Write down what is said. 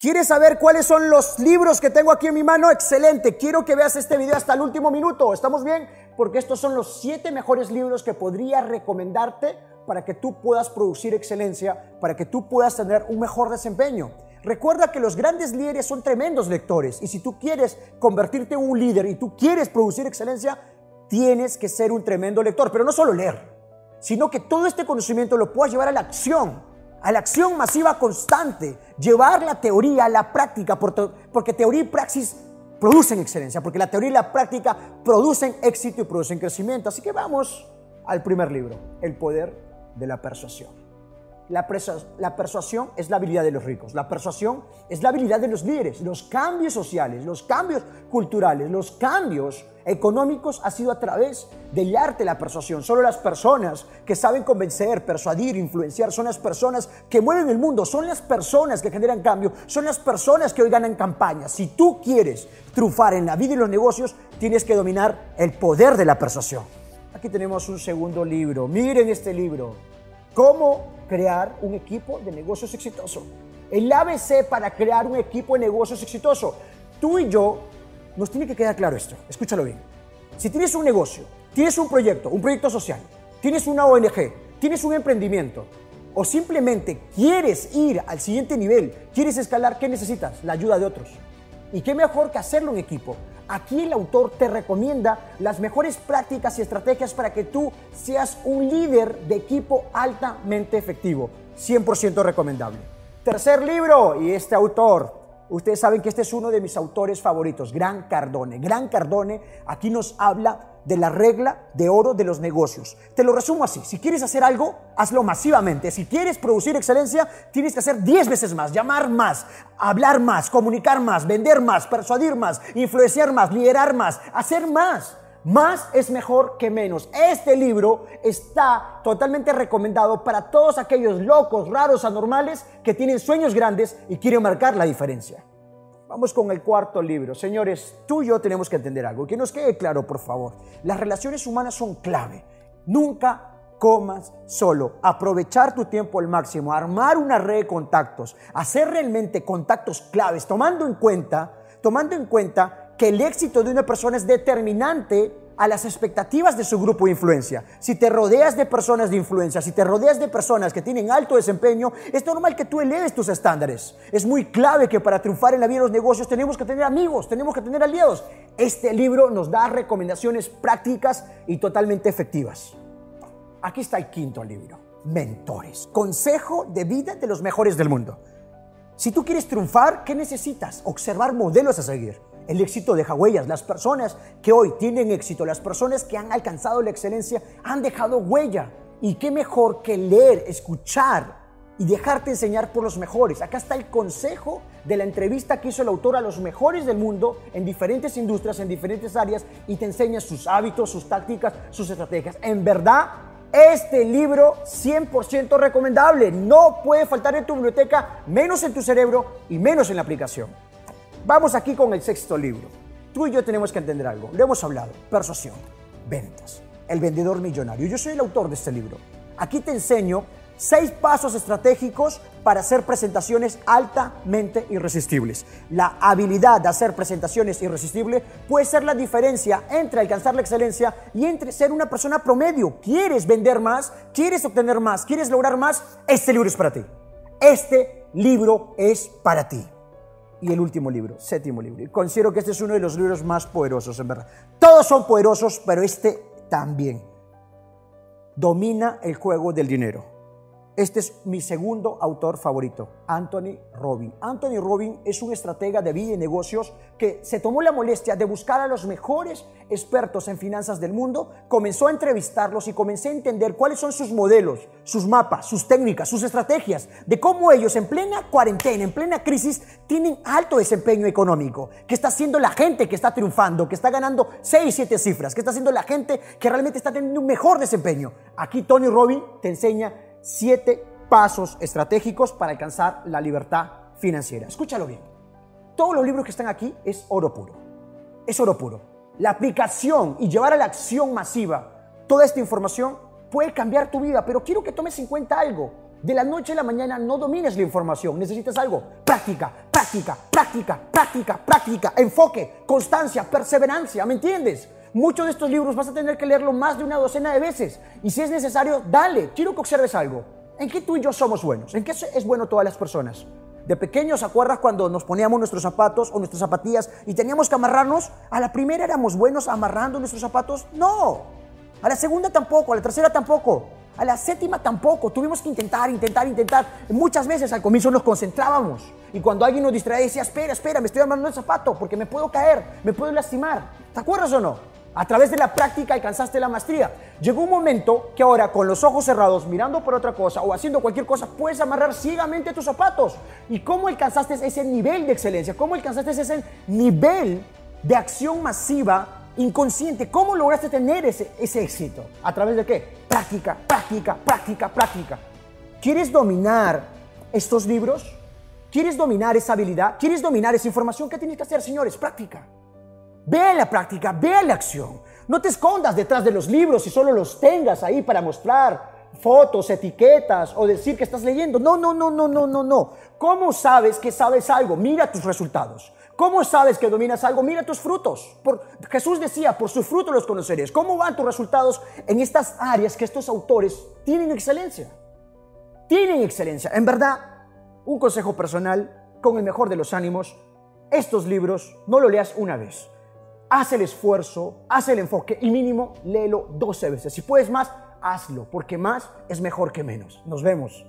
¿Quieres saber cuáles son los libros que tengo aquí en mi mano? Excelente. Quiero que veas este video hasta el último minuto. ¿Estamos bien? Porque estos son los siete mejores libros que podría recomendarte para que tú puedas producir excelencia, para que tú puedas tener un mejor desempeño. Recuerda que los grandes líderes son tremendos lectores y si tú quieres convertirte en un líder y tú quieres producir excelencia, tienes que ser un tremendo lector, pero no solo leer, sino que todo este conocimiento lo puedas llevar a la acción a la acción masiva constante, llevar la teoría a la práctica, porque teoría y praxis producen excelencia, porque la teoría y la práctica producen éxito y producen crecimiento. Así que vamos al primer libro, El poder de la persuasión. La, persuasión es la habilidad de los ricos, la persuasión es la habilidad de los líderes. Los cambios sociales, los cambios culturales, los cambios económicos ha sido a través del arte de la persuasión. Solo las personas que saben convencer, persuadir, influenciar, son las personas que mueven el mundo, son las personas que generan cambio, son las personas que hoy ganan campañas. Si tú quieres triunfar en la vida y los negocios, tienes que dominar el poder de la persuasión. Aquí tenemos un segundo libro. Miren este libro. ¿Cómo crear un equipo de negocios exitoso. El ABC para crear un equipo de negocios exitoso. Tú y yo nos tiene que quedar claro esto. Escúchalo bien. Si tienes un negocio, tienes un proyecto, un proyecto social, tienes una ONG, tienes un emprendimiento o simplemente quieres ir al siguiente nivel, quieres escalar, ¿qué necesitas? La ayuda de otros. ¿Y qué mejor que hacerlo en equipo? Aquí el autor te recomienda las mejores prácticas y estrategias para que tú seas un líder de equipo altamente efectivo. 100% recomendable. Tercer libro, y este autor Ustedes saben que este es uno de mis autores favoritos, Gran Cardone. Gran Cardone aquí nos habla de la regla de oro de los negocios. Te lo resumo así, si quieres hacer algo, hazlo masivamente. Si quieres producir excelencia, tienes que hacer 10 veces más, llamar más, hablar más, comunicar más, vender más, persuadir más, influenciar más, liderar más, hacer más. Más es mejor que menos. Este libro está totalmente recomendado para todos aquellos locos, raros, anormales que tienen sueños grandes y quieren marcar la diferencia. Vamos con el cuarto libro. Señores, tú y yo tenemos que entender algo. Que nos quede claro, por favor. Las relaciones humanas son clave. Nunca comas solo. Aprovechar tu tiempo al máximo. Armar una red de contactos. Hacer realmente contactos claves. Tomando en cuenta, tomando en cuenta que el éxito de una persona es determinante a las expectativas de su grupo de influencia. Si te rodeas de personas de influencia, si te rodeas de personas que tienen alto desempeño, es normal que tú eleves tus estándares. Es muy clave que para triunfar en la vida de los negocios tenemos que tener amigos, tenemos que tener aliados. Este libro nos da recomendaciones prácticas y totalmente efectivas. Aquí está el quinto libro, Mentores, consejo de vida de los mejores del mundo. Si tú quieres triunfar, ¿qué necesitas? Observar modelos a seguir. El éxito deja huellas. Las personas que hoy tienen éxito, las personas que han alcanzado la excelencia, han dejado huella. Y qué mejor que leer, escuchar y dejarte enseñar por los mejores. Acá está el consejo de la entrevista que hizo el autor a los mejores del mundo en diferentes industrias, en diferentes áreas, y te enseña sus hábitos, sus tácticas, sus estrategias. En verdad, este libro 100% recomendable. No puede faltar en tu biblioteca, menos en tu cerebro y menos en la aplicación. Vamos aquí con el sexto libro. Tú y yo tenemos que entender algo. Lo hemos hablado. Persuasión, ventas, el vendedor millonario. Yo soy el autor de este libro. Aquí te enseño seis pasos estratégicos para hacer presentaciones altamente irresistibles. La habilidad de hacer presentaciones irresistibles puede ser la diferencia entre alcanzar la excelencia y entre ser una persona promedio. ¿Quieres vender más? ¿Quieres obtener más? ¿Quieres lograr más? Este libro es para ti. Este libro es para ti y el último libro, séptimo libro. Y considero que este es uno de los libros más poderosos, en verdad. Todos son poderosos, pero este también. Domina el juego del dinero. Este es mi segundo autor favorito, Anthony Robin. Anthony Robin es un estratega de vida y negocios que se tomó la molestia de buscar a los mejores expertos en finanzas del mundo, comenzó a entrevistarlos y comencé a entender cuáles son sus modelos, sus mapas, sus técnicas, sus estrategias, de cómo ellos en plena cuarentena, en plena crisis, tienen alto desempeño económico, que está haciendo la gente que está triunfando, que está ganando 6, 7 cifras, que está haciendo la gente que realmente está teniendo un mejor desempeño. Aquí Tony Robin te enseña siete pasos estratégicos para alcanzar la libertad financiera. Escúchalo bien. Todos los libros que están aquí es oro puro. Es oro puro. La aplicación y llevar a la acción masiva toda esta información puede cambiar tu vida, pero quiero que tomes en cuenta algo. De la noche a la mañana no domines la información, necesitas algo. Práctica, práctica práctica, práctica, práctica, enfoque, constancia, perseverancia, ¿me entiendes? Muchos de estos libros vas a tener que leerlo más de una docena de veces. Y si es necesario, dale. Quiero que observes algo. ¿En qué tú y yo somos buenos? ¿En qué es bueno todas las personas? De pequeños, ¿acuerdas cuando nos poníamos nuestros zapatos o nuestras zapatillas y teníamos que amarrarnos? ¿A la primera éramos buenos amarrando nuestros zapatos? No. A la segunda tampoco, a la tercera tampoco. A la séptima tampoco. Tuvimos que intentar, intentar, intentar. Muchas veces al comienzo nos concentrábamos. Y cuando alguien nos distraía decía, espera, espera, me estoy amarrando el zapato porque me puedo caer, me puedo lastimar. ¿Te acuerdas o no? A través de la práctica alcanzaste la maestría. Llegó un momento que ahora con los ojos cerrados, mirando por otra cosa o haciendo cualquier cosa, puedes amarrar ciegamente tus zapatos. ¿Y cómo alcanzaste ese nivel de excelencia? ¿Cómo alcanzaste ese nivel de acción masiva inconsciente? ¿Cómo lograste tener ese, ese éxito? ¿A través de qué? Práctica, práctica, práctica, práctica. ¿Quieres dominar estos libros? ¿Quieres dominar esa habilidad? ¿Quieres dominar esa información? ¿Qué tienes que hacer, señores? Práctica. Ve la práctica, ve la acción. No te escondas detrás de los libros y solo los tengas ahí para mostrar fotos, etiquetas o decir que estás leyendo. No, no, no, no, no, no, no. ¿Cómo sabes que sabes algo? Mira tus resultados. ¿Cómo sabes que dominas algo? Mira tus frutos. Por, Jesús decía, por sus frutos los conoceréis. ¿Cómo van tus resultados en estas áreas que estos autores tienen excelencia? Tienen excelencia. En verdad, un consejo personal, con el mejor de los ánimos, estos libros no lo leas una vez haz el esfuerzo, haz el enfoque y mínimo léelo 12 veces. Si puedes más, hazlo, porque más es mejor que menos. Nos vemos.